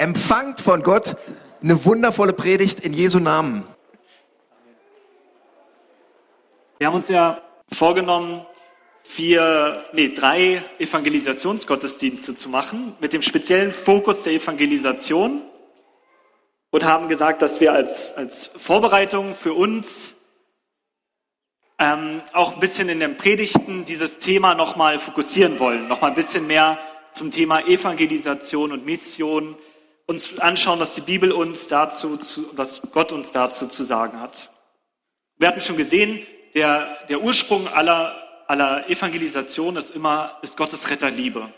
empfangt von Gott eine wundervolle Predigt in Jesu Namen. Wir haben uns ja vorgenommen, vier, nee, drei Evangelisationsgottesdienste zu machen, mit dem speziellen Fokus der Evangelisation und haben gesagt, dass wir als, als Vorbereitung für uns ähm, auch ein bisschen in den Predigten dieses Thema nochmal fokussieren wollen, nochmal ein bisschen mehr zum Thema Evangelisation und Mission uns anschauen, was die Bibel uns dazu, zu, was Gott uns dazu zu sagen hat. Wir hatten schon gesehen, der, der Ursprung aller, aller Evangelisation ist immer, ist Gottes Retterliebe.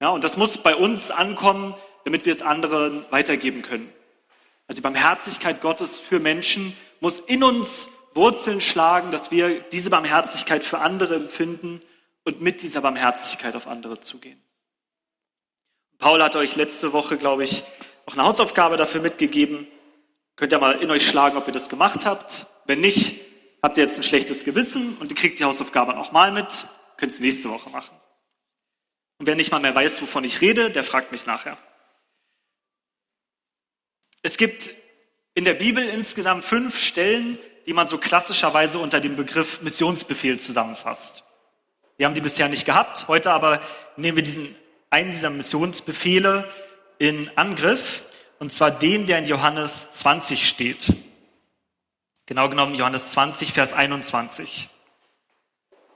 Ja, und das muss bei uns ankommen, damit wir es anderen weitergeben können. Also die Barmherzigkeit Gottes für Menschen muss in uns Wurzeln schlagen, dass wir diese Barmherzigkeit für andere empfinden und mit dieser Barmherzigkeit auf andere zugehen. Paul hat euch letzte Woche, glaube ich, auch eine Hausaufgabe dafür mitgegeben. Könnt ihr mal in euch schlagen, ob ihr das gemacht habt. Wenn nicht, habt ihr jetzt ein schlechtes Gewissen und ihr kriegt die Hausaufgabe nochmal mit, könnt es nächste Woche machen. Und wer nicht mal mehr weiß, wovon ich rede, der fragt mich nachher. Es gibt in der Bibel insgesamt fünf Stellen, die man so klassischerweise unter dem Begriff Missionsbefehl zusammenfasst. Wir haben die bisher nicht gehabt, heute aber nehmen wir diesen, einen dieser Missionsbefehle in Angriff, und zwar den, der in Johannes 20 steht. Genau genommen Johannes 20, Vers 21.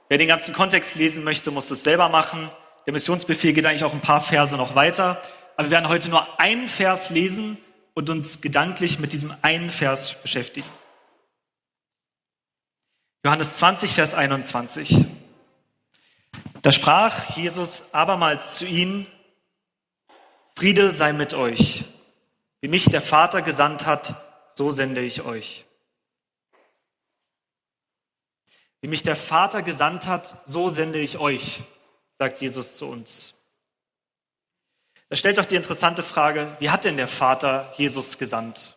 Wer den ganzen Kontext lesen möchte, muss es selber machen. Der Missionsbefehl geht eigentlich auch ein paar Verse noch weiter. Aber wir werden heute nur einen Vers lesen und uns gedanklich mit diesem einen Vers beschäftigen. Johannes 20, Vers 21. Da sprach Jesus abermals zu ihnen, Friede sei mit euch. Wie mich der Vater gesandt hat, so sende ich euch. Wie mich der Vater gesandt hat, so sende ich euch, sagt Jesus zu uns. Da stellt doch die interessante Frage, wie hat denn der Vater Jesus gesandt?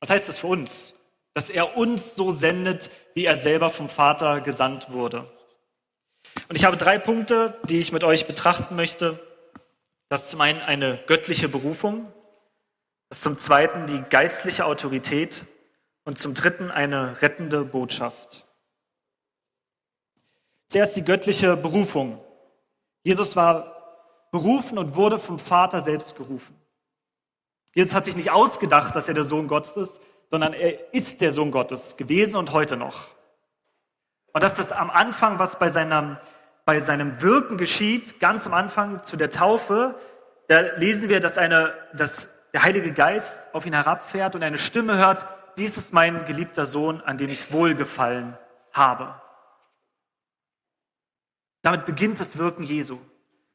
Was heißt das für uns? Dass er uns so sendet, wie er selber vom Vater gesandt wurde. Und ich habe drei Punkte, die ich mit euch betrachten möchte. Das ist zum einen eine göttliche Berufung, das ist zum zweiten die geistliche Autorität und zum dritten eine rettende Botschaft. Zuerst die göttliche Berufung. Jesus war berufen und wurde vom Vater selbst gerufen. Jesus hat sich nicht ausgedacht, dass er der Sohn Gottes ist, sondern er ist der Sohn Gottes gewesen und heute noch. Und das ist am Anfang, was bei seinem, bei seinem Wirken geschieht, ganz am Anfang zu der Taufe, da lesen wir, dass, eine, dass der Heilige Geist auf ihn herabfährt und eine Stimme hört, dies ist mein geliebter Sohn, an dem ich wohlgefallen habe. Damit beginnt das Wirken Jesu.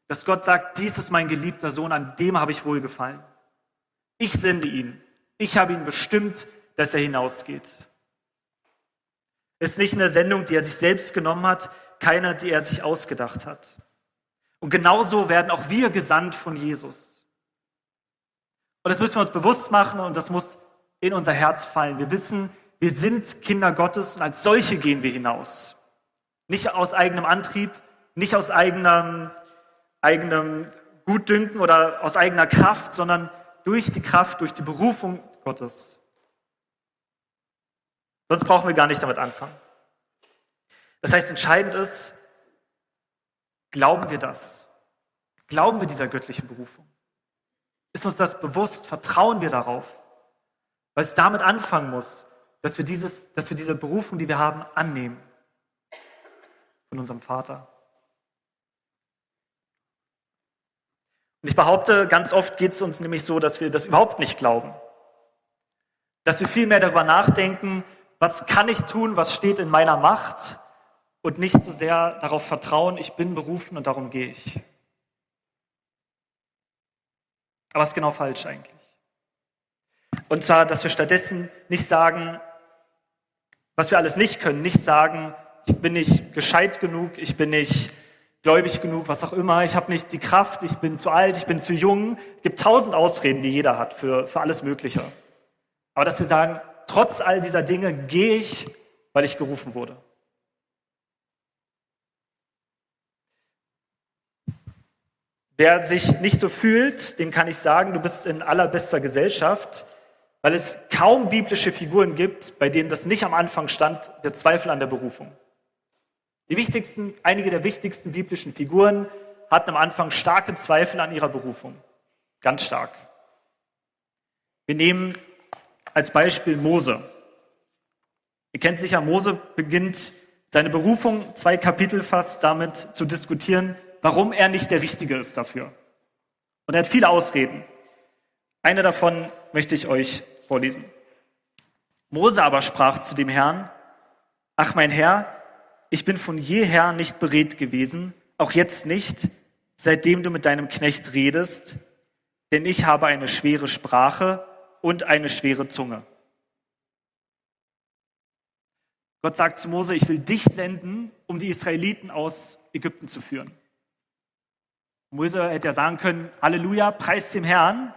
Dass Gott sagt, dies ist mein geliebter Sohn, an dem habe ich wohlgefallen. Ich sende ihn. Ich habe ihn bestimmt, dass er hinausgeht. Ist nicht eine Sendung, die er sich selbst genommen hat, keine, die er sich ausgedacht hat. Und genauso werden auch wir gesandt von Jesus. Und das müssen wir uns bewusst machen und das muss in unser Herz fallen. Wir wissen, wir sind Kinder Gottes und als solche gehen wir hinaus. Nicht aus eigenem Antrieb, nicht aus eigenem, eigenem Gutdünken oder aus eigener Kraft, sondern durch die Kraft, durch die Berufung Gottes. Sonst brauchen wir gar nicht damit anfangen. Das heißt, entscheidend ist, glauben wir das? Glauben wir dieser göttlichen Berufung? Ist uns das bewusst? Vertrauen wir darauf? Weil es damit anfangen muss, dass wir, dieses, dass wir diese Berufung, die wir haben, annehmen von unserem Vater. Und ich behaupte, ganz oft geht es uns nämlich so, dass wir das überhaupt nicht glauben. Dass wir viel mehr darüber nachdenken, was kann ich tun, was steht in meiner Macht und nicht so sehr darauf vertrauen, ich bin berufen und darum gehe ich. Aber es ist genau falsch eigentlich. Und zwar, dass wir stattdessen nicht sagen, was wir alles nicht können, nicht sagen, ich bin nicht gescheit genug, ich bin nicht gläubig genug, was auch immer, ich habe nicht die Kraft, ich bin zu alt, ich bin zu jung. Es gibt tausend Ausreden, die jeder hat für, für alles Mögliche. Aber dass wir sagen, trotz all dieser Dinge gehe ich, weil ich gerufen wurde. Wer sich nicht so fühlt, dem kann ich sagen, du bist in allerbester Gesellschaft, weil es kaum biblische Figuren gibt, bei denen das nicht am Anfang stand, der Zweifel an der Berufung. Die wichtigsten, einige der wichtigsten biblischen Figuren hatten am Anfang starke Zweifel an ihrer Berufung. Ganz stark. Wir nehmen als Beispiel Mose. Ihr kennt sicher, Mose beginnt seine Berufung, zwei Kapitel fast, damit zu diskutieren, warum er nicht der Richtige ist dafür. Und er hat viele Ausreden. Eine davon möchte ich euch vorlesen. Mose aber sprach zu dem Herrn, Ach mein Herr, ich bin von jeher nicht beredt gewesen, auch jetzt nicht, seitdem du mit deinem Knecht redest, denn ich habe eine schwere Sprache und eine schwere Zunge. Gott sagt zu Mose, ich will dich senden, um die Israeliten aus Ägypten zu führen. Mose hätte ja sagen können, Halleluja, preis dem Herrn,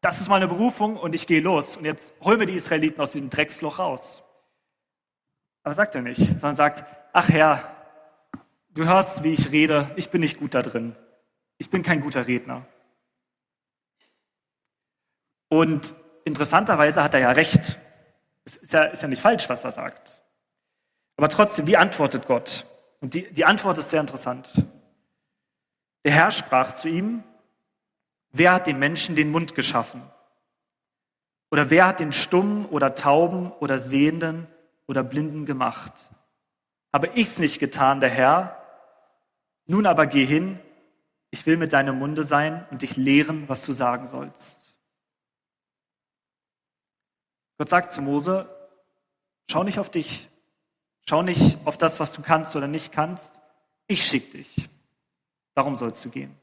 das ist meine Berufung und ich gehe los. Und jetzt holen wir die Israeliten aus diesem Drecksloch raus. Aber sagt er nicht, sondern sagt, ach Herr, du hörst, wie ich rede, ich bin nicht gut da drin. Ich bin kein guter Redner. Und interessanterweise hat er ja recht. Es ist ja, ist ja nicht falsch, was er sagt. Aber trotzdem, wie antwortet Gott? Und die, die Antwort ist sehr interessant. Der Herr sprach zu ihm, wer hat dem Menschen den Mund geschaffen? Oder wer hat den Stummen oder Tauben oder Sehenden oder Blinden gemacht? Habe ich's nicht getan, der Herr? Nun aber geh hin, ich will mit deinem Munde sein und dich lehren, was du sagen sollst. Gott sagt zu Mose, schau nicht auf dich, schau nicht auf das, was du kannst oder nicht kannst, ich schick dich. Darum sollst du gehen.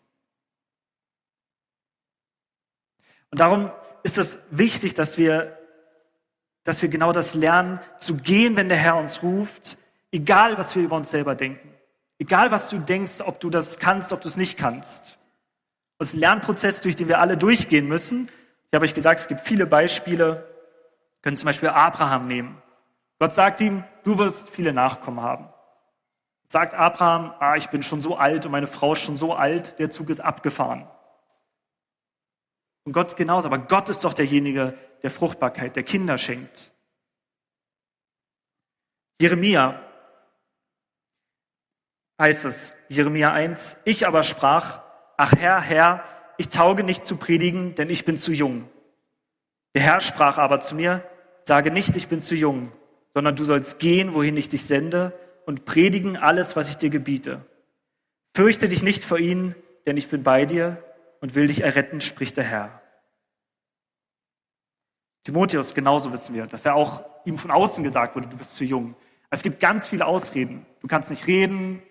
Und darum ist es wichtig, dass wir, dass wir genau das lernen, zu gehen, wenn der Herr uns ruft, egal was wir über uns selber denken. Egal, was du denkst, ob du das kannst, ob du es nicht kannst. Das ist ein Lernprozess, durch den wir alle durchgehen müssen. Ich habe euch gesagt, es gibt viele Beispiele. Wir können zum Beispiel Abraham nehmen. Gott sagt ihm, du wirst viele Nachkommen haben. Sagt Abraham, ah, ich bin schon so alt und meine Frau ist schon so alt, der Zug ist abgefahren. Und Gott genauso, aber Gott ist doch derjenige, der Fruchtbarkeit, der Kinder schenkt. Jeremia heißt es, Jeremia 1, ich aber sprach, ach Herr, Herr, ich tauge nicht zu predigen, denn ich bin zu jung. Der Herr sprach aber zu mir, sage nicht, ich bin zu jung, sondern du sollst gehen, wohin ich dich sende, und predigen alles, was ich dir gebiete. Fürchte dich nicht vor ihnen, denn ich bin bei dir und will dich erretten, spricht der Herr. Timotheus, genauso wissen wir, dass er auch ihm von außen gesagt wurde, du bist zu jung. Es gibt ganz viele Ausreden. Du kannst nicht reden,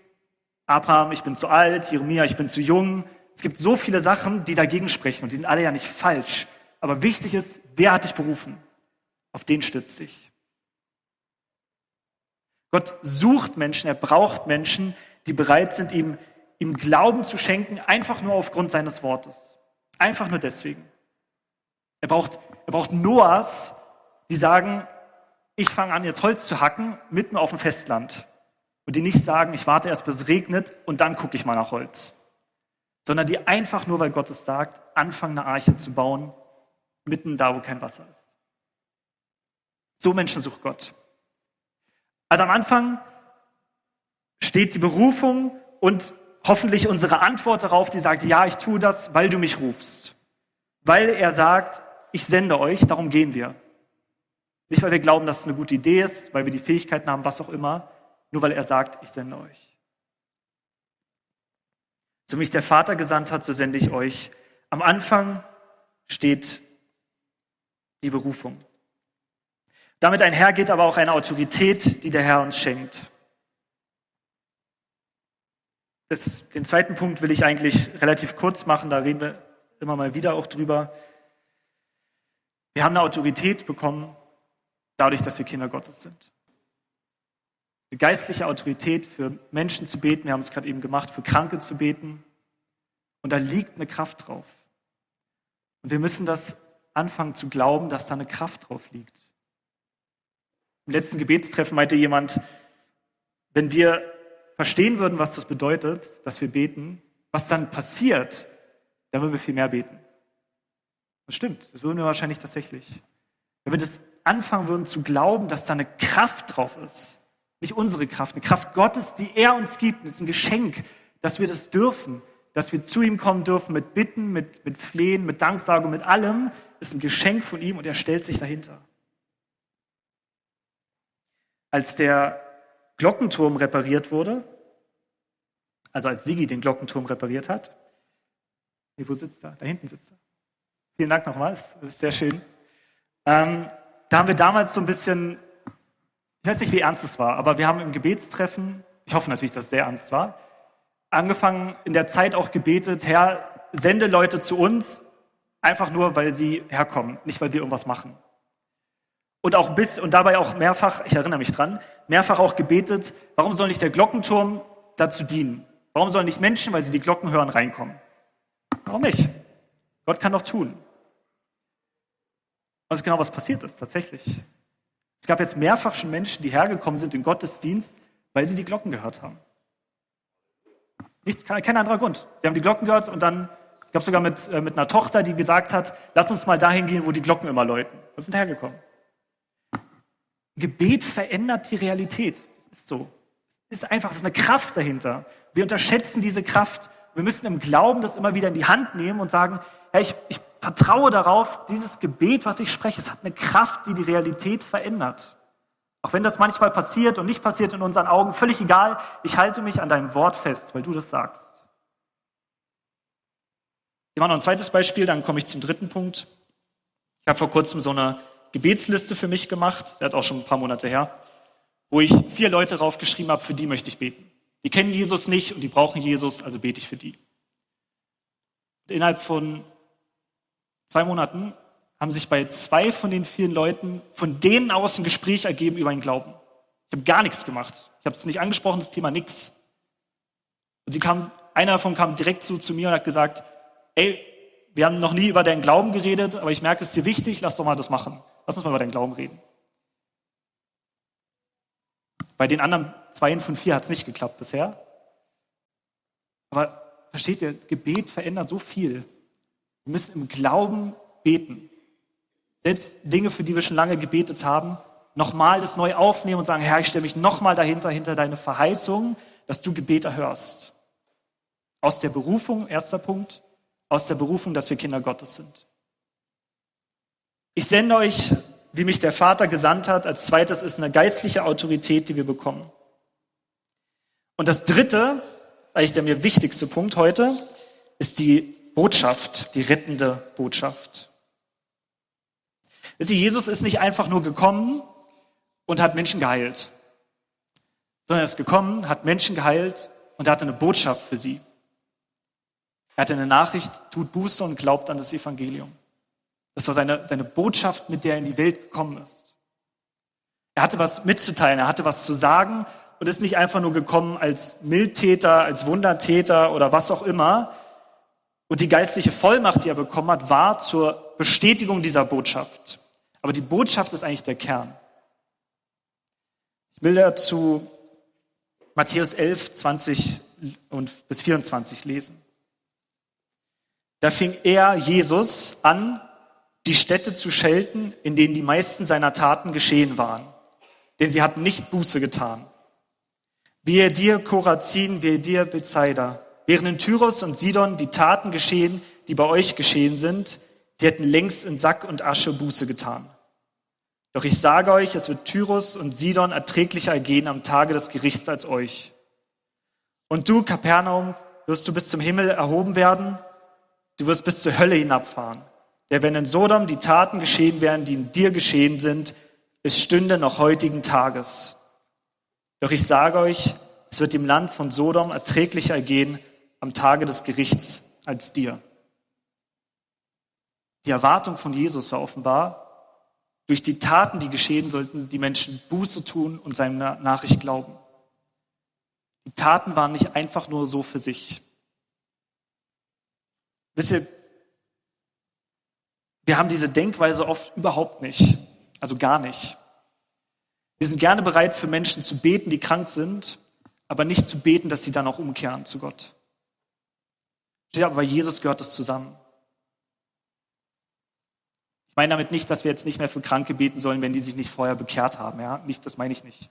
Abraham, ich bin zu alt, Jeremia, ich bin zu jung. Es gibt so viele Sachen, die dagegen sprechen und die sind alle ja nicht falsch. Aber wichtig ist, wer hat dich berufen? Auf den stützt dich. Gott sucht Menschen, er braucht Menschen, die bereit sind, ihm, ihm Glauben zu schenken, einfach nur aufgrund seines Wortes. Einfach nur deswegen. Er braucht, er braucht Noahs, die sagen, ich fange an, jetzt Holz zu hacken, mitten auf dem Festland und die nicht sagen, ich warte erst, bis es regnet und dann gucke ich mal nach Holz, sondern die einfach nur, weil Gott es sagt, anfangen, eine Arche zu bauen, mitten da, wo kein Wasser ist. So Menschen sucht Gott. Also am Anfang steht die Berufung und hoffentlich unsere Antwort darauf, die sagt, ja, ich tue das, weil du mich rufst. Weil er sagt, ich sende euch, darum gehen wir. Nicht, weil wir glauben, dass es eine gute Idee ist, weil wir die Fähigkeiten haben, was auch immer, nur weil er sagt, ich sende euch. So mich der Vater gesandt hat, so sende ich euch. Am Anfang steht die Berufung. Damit einhergeht aber auch eine Autorität, die der Herr uns schenkt. Das, den zweiten Punkt will ich eigentlich relativ kurz machen, da reden wir immer mal wieder auch drüber. Wir haben eine Autorität bekommen, dadurch, dass wir Kinder Gottes sind eine geistliche Autorität für Menschen zu beten. Wir haben es gerade eben gemacht, für Kranke zu beten. Und da liegt eine Kraft drauf. Und wir müssen das anfangen zu glauben, dass da eine Kraft drauf liegt. Im letzten Gebetstreffen meinte jemand, wenn wir verstehen würden, was das bedeutet, dass wir beten, was dann passiert, dann würden wir viel mehr beten. Das stimmt, das würden wir wahrscheinlich tatsächlich. Wenn wir das anfangen würden zu glauben, dass da eine Kraft drauf ist, nicht unsere Kraft, eine Kraft Gottes, die er uns gibt, das ist ein Geschenk, dass wir das dürfen, dass wir zu ihm kommen dürfen mit Bitten, mit, mit Flehen, mit Danksagung, mit allem, ist ein Geschenk von ihm und er stellt sich dahinter. Als der Glockenturm repariert wurde, also als Sigi den Glockenturm repariert hat, nee, wo sitzt er? Da hinten sitzt er. Vielen Dank nochmals, das ist sehr schön. Ähm, da haben wir damals so ein bisschen, ich weiß nicht, wie ernst es war, aber wir haben im Gebetstreffen, ich hoffe natürlich, dass es sehr ernst war, angefangen in der Zeit auch gebetet, Herr, sende Leute zu uns, einfach nur, weil sie herkommen, nicht weil wir irgendwas machen. Und auch bis, und dabei auch mehrfach, ich erinnere mich dran, mehrfach auch gebetet, warum soll nicht der Glockenturm dazu dienen? Warum sollen nicht Menschen, weil sie die Glocken hören, reinkommen? Warum nicht? Gott kann doch tun. Was ist genau, was passiert ist tatsächlich. Es gab jetzt mehrfach schon Menschen, die hergekommen sind im Gottesdienst, weil sie die Glocken gehört haben. Nichts, kein anderer Grund. Sie haben die Glocken gehört und dann, ich glaube sogar mit, äh, mit einer Tochter, die gesagt hat, lass uns mal dahin gehen, wo die Glocken immer läuten. Wir sind hergekommen. Gebet verändert die Realität. Das ist so. Es ist einfach, es ist eine Kraft dahinter. Wir unterschätzen diese Kraft. Wir müssen im Glauben das immer wieder in die Hand nehmen und sagen, hey, ich, ich vertraue darauf, dieses Gebet, was ich spreche, es hat eine Kraft, die die Realität verändert. Auch wenn das manchmal passiert und nicht passiert in unseren Augen, völlig egal, ich halte mich an deinem Wort fest, weil du das sagst. Ich mache noch ein zweites Beispiel, dann komme ich zum dritten Punkt. Ich habe vor kurzem so eine Gebetsliste für mich gemacht, das ist auch schon ein paar Monate her, wo ich vier Leute draufgeschrieben habe, für die möchte ich beten. Die kennen Jesus nicht und die brauchen Jesus, also bete ich für die. Und innerhalb von zwei Monaten haben sich bei zwei von den vielen Leuten von denen aus ein Gespräch ergeben über einen Glauben. Ich habe gar nichts gemacht. Ich habe es nicht angesprochen, das Thema nix. Und sie kam, einer davon kam direkt zu, zu mir und hat gesagt, ey, wir haben noch nie über deinen Glauben geredet, aber ich merke, es ist dir wichtig, lass doch mal das machen. Lass uns mal über deinen Glauben reden. Bei den anderen zwei von vier hat es nicht geklappt bisher. Aber versteht ihr, Gebet verändert so viel. Wir müssen im Glauben beten. Selbst Dinge, für die wir schon lange gebetet haben, nochmal das neu aufnehmen und sagen, Herr, ich stelle mich nochmal dahinter, hinter deine Verheißung, dass du Gebete hörst. Aus der Berufung, erster Punkt, aus der Berufung, dass wir Kinder Gottes sind. Ich sende euch, wie mich der Vater gesandt hat. Als zweites ist eine geistliche Autorität, die wir bekommen. Und das dritte, eigentlich der mir wichtigste Punkt heute, ist die Botschaft, die rettende Botschaft. Sie, Jesus ist nicht einfach nur gekommen und hat Menschen geheilt, sondern er ist gekommen, hat Menschen geheilt und er hatte eine Botschaft für sie. Er hatte eine Nachricht, tut Buße und glaubt an das Evangelium. Das war seine, seine Botschaft, mit der er in die Welt gekommen ist. Er hatte was mitzuteilen, er hatte was zu sagen und ist nicht einfach nur gekommen als Mildtäter, als Wundertäter oder was auch immer, und die geistliche Vollmacht, die er bekommen hat, war zur Bestätigung dieser Botschaft. Aber die Botschaft ist eigentlich der Kern. Ich will dazu Matthäus 11, 20 und bis 24 lesen. Da fing er, Jesus, an, die Städte zu schelten, in denen die meisten seiner Taten geschehen waren. Denn sie hatten nicht Buße getan. Wehe dir, Korazin, wehe dir, Bethsaida. Während in Tyros und Sidon die Taten geschehen, die bei euch geschehen sind, sie hätten längst in Sack und Asche Buße getan. Doch ich sage euch, es wird Tyros und Sidon erträglicher ergehen am Tage des Gerichts als euch. Und du, Kapernaum, wirst du bis zum Himmel erhoben werden, du wirst bis zur Hölle hinabfahren. Der wenn in Sodom die Taten geschehen wären, die in dir geschehen sind, es stünde noch heutigen Tages. Doch ich sage euch, es wird dem Land von Sodom erträglicher ergehen am Tage des Gerichts als dir. Die Erwartung von Jesus war offenbar, durch die Taten, die geschehen, sollten die Menschen Buße tun und seiner Nachricht glauben. Die Taten waren nicht einfach nur so für sich. Wisst ihr, wir haben diese Denkweise oft überhaupt nicht, also gar nicht. Wir sind gerne bereit, für Menschen zu beten, die krank sind, aber nicht zu beten, dass sie dann auch umkehren zu Gott. Steht aber bei Jesus gehört das zusammen. Ich meine damit nicht, dass wir jetzt nicht mehr für Kranke beten sollen, wenn die sich nicht vorher bekehrt haben. Ja? Nicht, das meine ich nicht.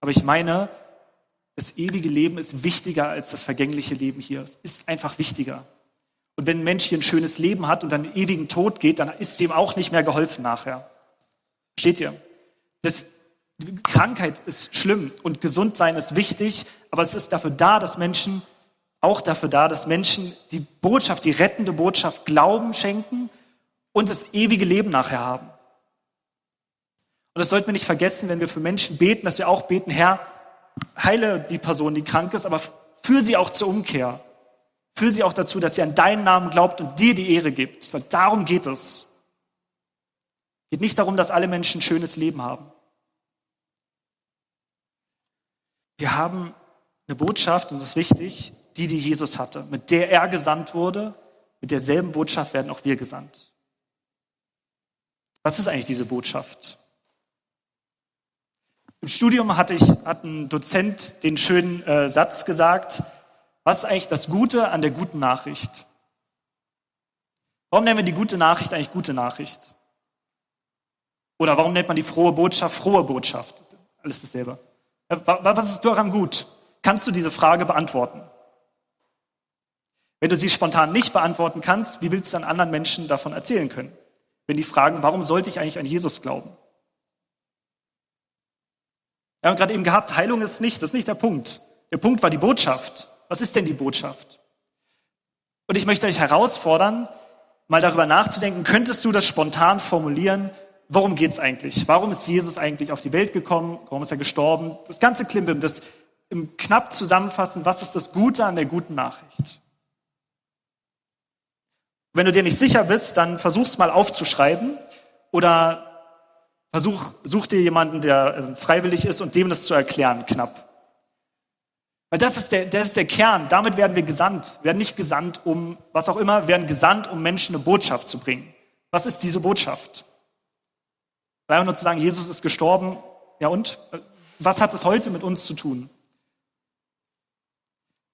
Aber ich meine, das ewige Leben ist wichtiger als das vergängliche Leben hier. Es ist einfach wichtiger. Und wenn ein Mensch hier ein schönes Leben hat und dann einen ewigen Tod geht, dann ist dem auch nicht mehr geholfen nachher. Steht ihr? Das, Krankheit ist schlimm und gesund sein ist wichtig, aber es ist dafür da, dass Menschen, auch dafür da, dass Menschen die Botschaft, die rettende Botschaft Glauben schenken und das ewige Leben nachher haben. Und das sollten wir nicht vergessen, wenn wir für Menschen beten, dass wir auch beten, Herr, heile die Person, die krank ist, aber führe sie auch zur Umkehr. Führe sie auch dazu, dass sie an deinen Namen glaubt und dir die Ehre gibt. Weil darum geht es. Es geht nicht darum, dass alle Menschen ein schönes Leben haben. Wir haben eine Botschaft, und das ist wichtig, die, die Jesus hatte, mit der er gesandt wurde. Mit derselben Botschaft werden auch wir gesandt. Was ist eigentlich diese Botschaft? Im Studium hatte ich, hat ein Dozent den schönen äh, Satz gesagt, was ist eigentlich das Gute an der guten Nachricht? Warum nennen wir die gute Nachricht eigentlich gute Nachricht? Oder warum nennt man die frohe Botschaft frohe Botschaft? Alles dasselbe. Was ist daran gut? Kannst du diese Frage beantworten? Wenn du sie spontan nicht beantworten kannst, wie willst du dann anderen Menschen davon erzählen können? Wenn die fragen, warum sollte ich eigentlich an Jesus glauben? Wir haben gerade eben gehabt, Heilung ist nicht, das ist nicht der Punkt. Der Punkt war die Botschaft. Was ist denn die Botschaft? Und ich möchte euch herausfordern, mal darüber nachzudenken, könntest du das spontan formulieren, worum geht es eigentlich? Warum ist Jesus eigentlich auf die Welt gekommen? Warum ist er gestorben? Das ganze Klimbim, das im knapp zusammenfassen, was ist das Gute an der guten Nachricht? Wenn du dir nicht sicher bist, dann versuch's mal aufzuschreiben oder versuch, such dir jemanden, der äh, freiwillig ist und dem das zu erklären, knapp. Weil das ist, der, das ist der Kern. Damit werden wir gesandt. Wir werden nicht gesandt, um was auch immer, wir werden gesandt, um Menschen eine Botschaft zu bringen. Was ist diese Botschaft? Einfach nur zu sagen, Jesus ist gestorben. Ja und? Was hat das heute mit uns zu tun?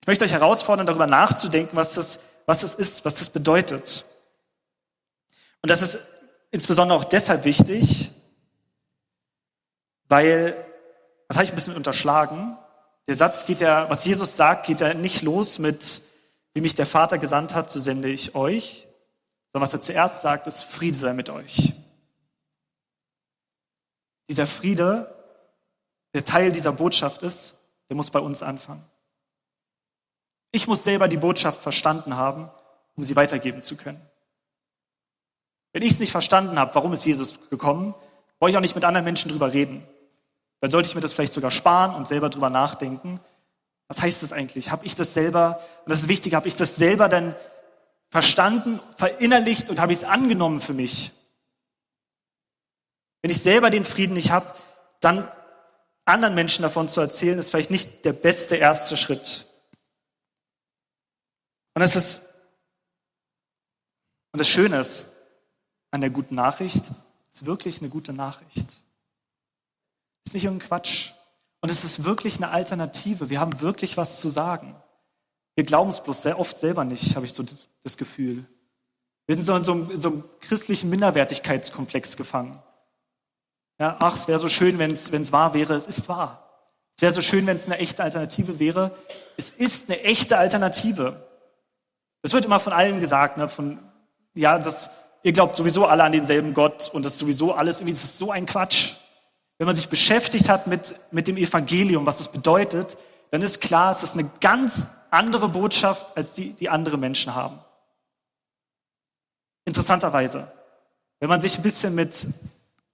Ich möchte euch herausfordern, darüber nachzudenken, was das, was das ist, was das bedeutet. Und das ist insbesondere auch deshalb wichtig, weil, das habe ich ein bisschen unterschlagen, der Satz geht ja, was Jesus sagt, geht ja nicht los mit, wie mich der Vater gesandt hat, so sende ich euch, sondern was er zuerst sagt, ist, Friede sei mit euch. Dieser Friede, der Teil dieser Botschaft ist, der muss bei uns anfangen. Ich muss selber die Botschaft verstanden haben, um sie weitergeben zu können. Wenn ich es nicht verstanden habe, warum ist Jesus gekommen, brauche ich auch nicht mit anderen Menschen drüber reden. Dann sollte ich mir das vielleicht sogar sparen und selber drüber nachdenken. Was heißt das eigentlich? Habe ich das selber, und das ist wichtig, habe ich das selber dann verstanden, verinnerlicht und habe ich es angenommen für mich? Wenn ich selber den Frieden nicht habe, dann anderen Menschen davon zu erzählen, ist vielleicht nicht der beste erste Schritt. Und es ist, und das Schöne ist an der guten Nachricht, ist wirklich eine gute Nachricht ist nicht irgendein Quatsch. Und es ist wirklich eine Alternative. Wir haben wirklich was zu sagen. Wir glauben es bloß sehr oft selber nicht, habe ich so das Gefühl. Wir sind so in so einem, in so einem christlichen Minderwertigkeitskomplex gefangen. Ja, ach, es wäre so schön, wenn es wahr wäre. Es ist wahr. Es wäre so schön, wenn es eine echte Alternative wäre. Es ist eine echte Alternative. Das wird immer von allen gesagt, ne? von, ja, das, ihr glaubt sowieso alle an denselben Gott und das ist sowieso alles, irgendwie, das ist so ein Quatsch. Wenn man sich beschäftigt hat mit, mit dem Evangelium, was das bedeutet, dann ist klar, es ist eine ganz andere Botschaft, als die, die andere Menschen haben. Interessanterweise, wenn man sich ein bisschen mit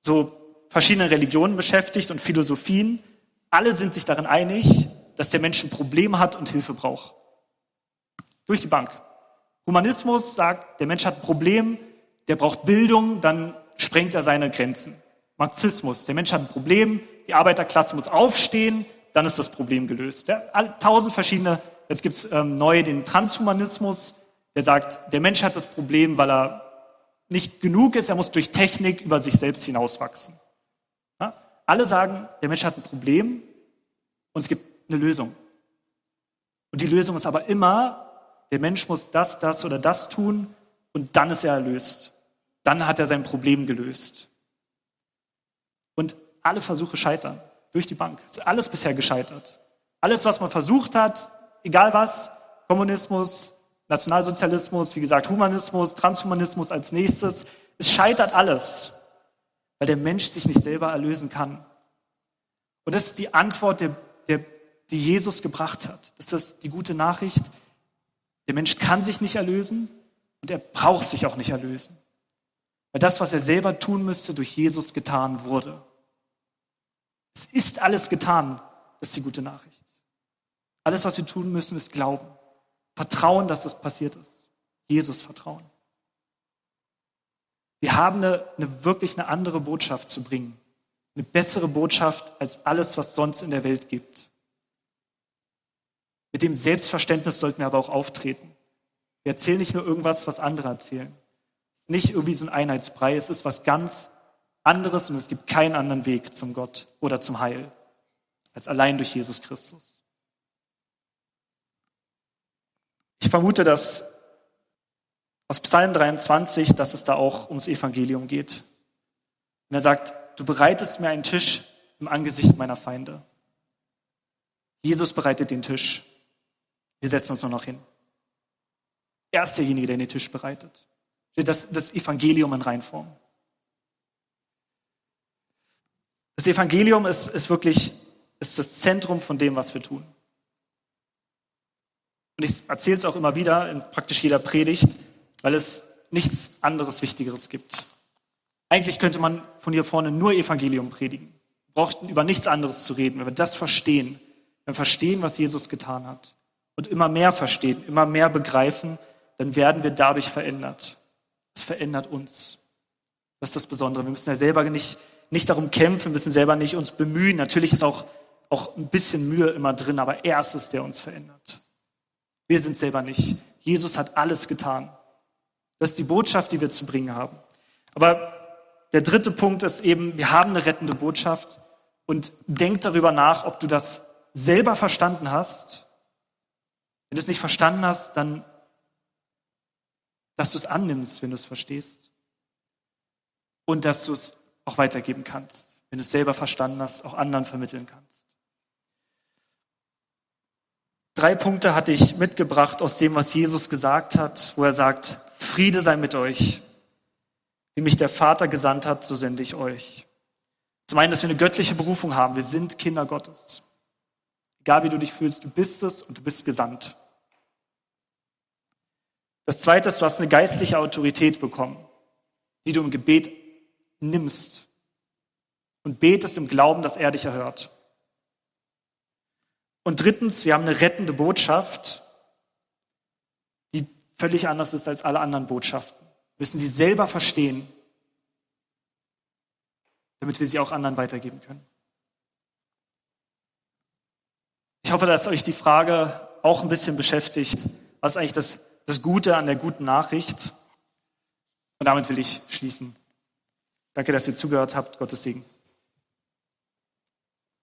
so verschiedenen Religionen beschäftigt und Philosophien, alle sind sich darin einig, dass der Mensch ein Problem hat und Hilfe braucht. Durch die Bank. Humanismus sagt, der Mensch hat ein Problem, der braucht Bildung, dann sprengt er seine Grenzen. Marxismus. Der Mensch hat ein Problem, die Arbeiterklasse muss aufstehen, dann ist das Problem gelöst. Ja, tausend verschiedene, jetzt gibt es ähm, neu den Transhumanismus, der sagt, der Mensch hat das Problem, weil er nicht genug ist, er muss durch Technik über sich selbst hinauswachsen. Ja? Alle sagen, der Mensch hat ein Problem und es gibt eine Lösung. Und die Lösung ist aber immer der Mensch muss das, das oder das tun und dann ist er erlöst. Dann hat er sein Problem gelöst. Und alle Versuche scheitern, durch die Bank. Ist alles bisher gescheitert. Alles, was man versucht hat, egal was, Kommunismus, Nationalsozialismus, wie gesagt, Humanismus, Transhumanismus als nächstes, es scheitert alles, weil der Mensch sich nicht selber erlösen kann. Und das ist die Antwort, der, der, die Jesus gebracht hat. Das ist die gute Nachricht. Der Mensch kann sich nicht erlösen und er braucht sich auch nicht erlösen. Weil das, was er selber tun müsste, durch Jesus getan wurde. Es ist alles getan, das ist die gute Nachricht. Alles, was wir tun müssen, ist Glauben. Vertrauen, dass das passiert ist. Jesus vertrauen. Wir haben eine, eine wirklich eine andere Botschaft zu bringen. Eine bessere Botschaft als alles, was sonst in der Welt gibt. Mit dem Selbstverständnis sollten wir aber auch auftreten. Wir erzählen nicht nur irgendwas, was andere erzählen. Nicht irgendwie so ein Einheitsbrei, es ist was ganz anderes und es gibt keinen anderen Weg zum Gott oder zum Heil als allein durch Jesus Christus. Ich vermute, dass aus Psalm 23, dass es da auch ums Evangelium geht. Und er sagt, du bereitest mir einen Tisch im Angesicht meiner Feinde. Jesus bereitet den Tisch. Wir setzen uns nur noch hin. Er ist derjenige, der den Tisch bereitet. Das, das Evangelium in Reinform. Das Evangelium ist, ist wirklich ist das Zentrum von dem, was wir tun. Und ich erzähle es auch immer wieder in praktisch jeder Predigt, weil es nichts anderes Wichtigeres gibt. Eigentlich könnte man von hier vorne nur Evangelium predigen. Wir brauchten über nichts anderes zu reden. Wenn wir das verstehen, wenn wir verstehen, was Jesus getan hat und immer mehr verstehen, immer mehr begreifen, dann werden wir dadurch verändert. Es verändert uns. Das ist das Besondere. Wir müssen ja selber nicht, nicht darum kämpfen, wir müssen selber nicht uns bemühen. Natürlich ist auch, auch ein bisschen Mühe immer drin, aber er ist es, der uns verändert. Wir sind selber nicht. Jesus hat alles getan. Das ist die Botschaft, die wir zu bringen haben. Aber der dritte Punkt ist eben, wir haben eine rettende Botschaft und denk darüber nach, ob du das selber verstanden hast. Wenn du es nicht verstanden hast, dann, dass du es annimmst, wenn du es verstehst. Und dass du es auch weitergeben kannst, wenn du es selber verstanden hast, auch anderen vermitteln kannst. Drei Punkte hatte ich mitgebracht aus dem, was Jesus gesagt hat, wo er sagt, Friede sei mit euch. Wie mich der Vater gesandt hat, so sende ich euch. Zum einen, dass wir eine göttliche Berufung haben. Wir sind Kinder Gottes. Egal wie du dich fühlst, du bist es und du bist gesandt. Das zweite ist, du hast eine geistliche Autorität bekommen, die du im Gebet nimmst und betest im Glauben, dass er dich erhört. Und drittens, wir haben eine rettende Botschaft, die völlig anders ist als alle anderen Botschaften. Wir müssen sie selber verstehen, damit wir sie auch anderen weitergeben können. Ich hoffe, dass euch die Frage auch ein bisschen beschäftigt. Was ist eigentlich das, das Gute an der guten Nachricht? Und damit will ich schließen. Danke, dass ihr zugehört habt. Gottes Segen.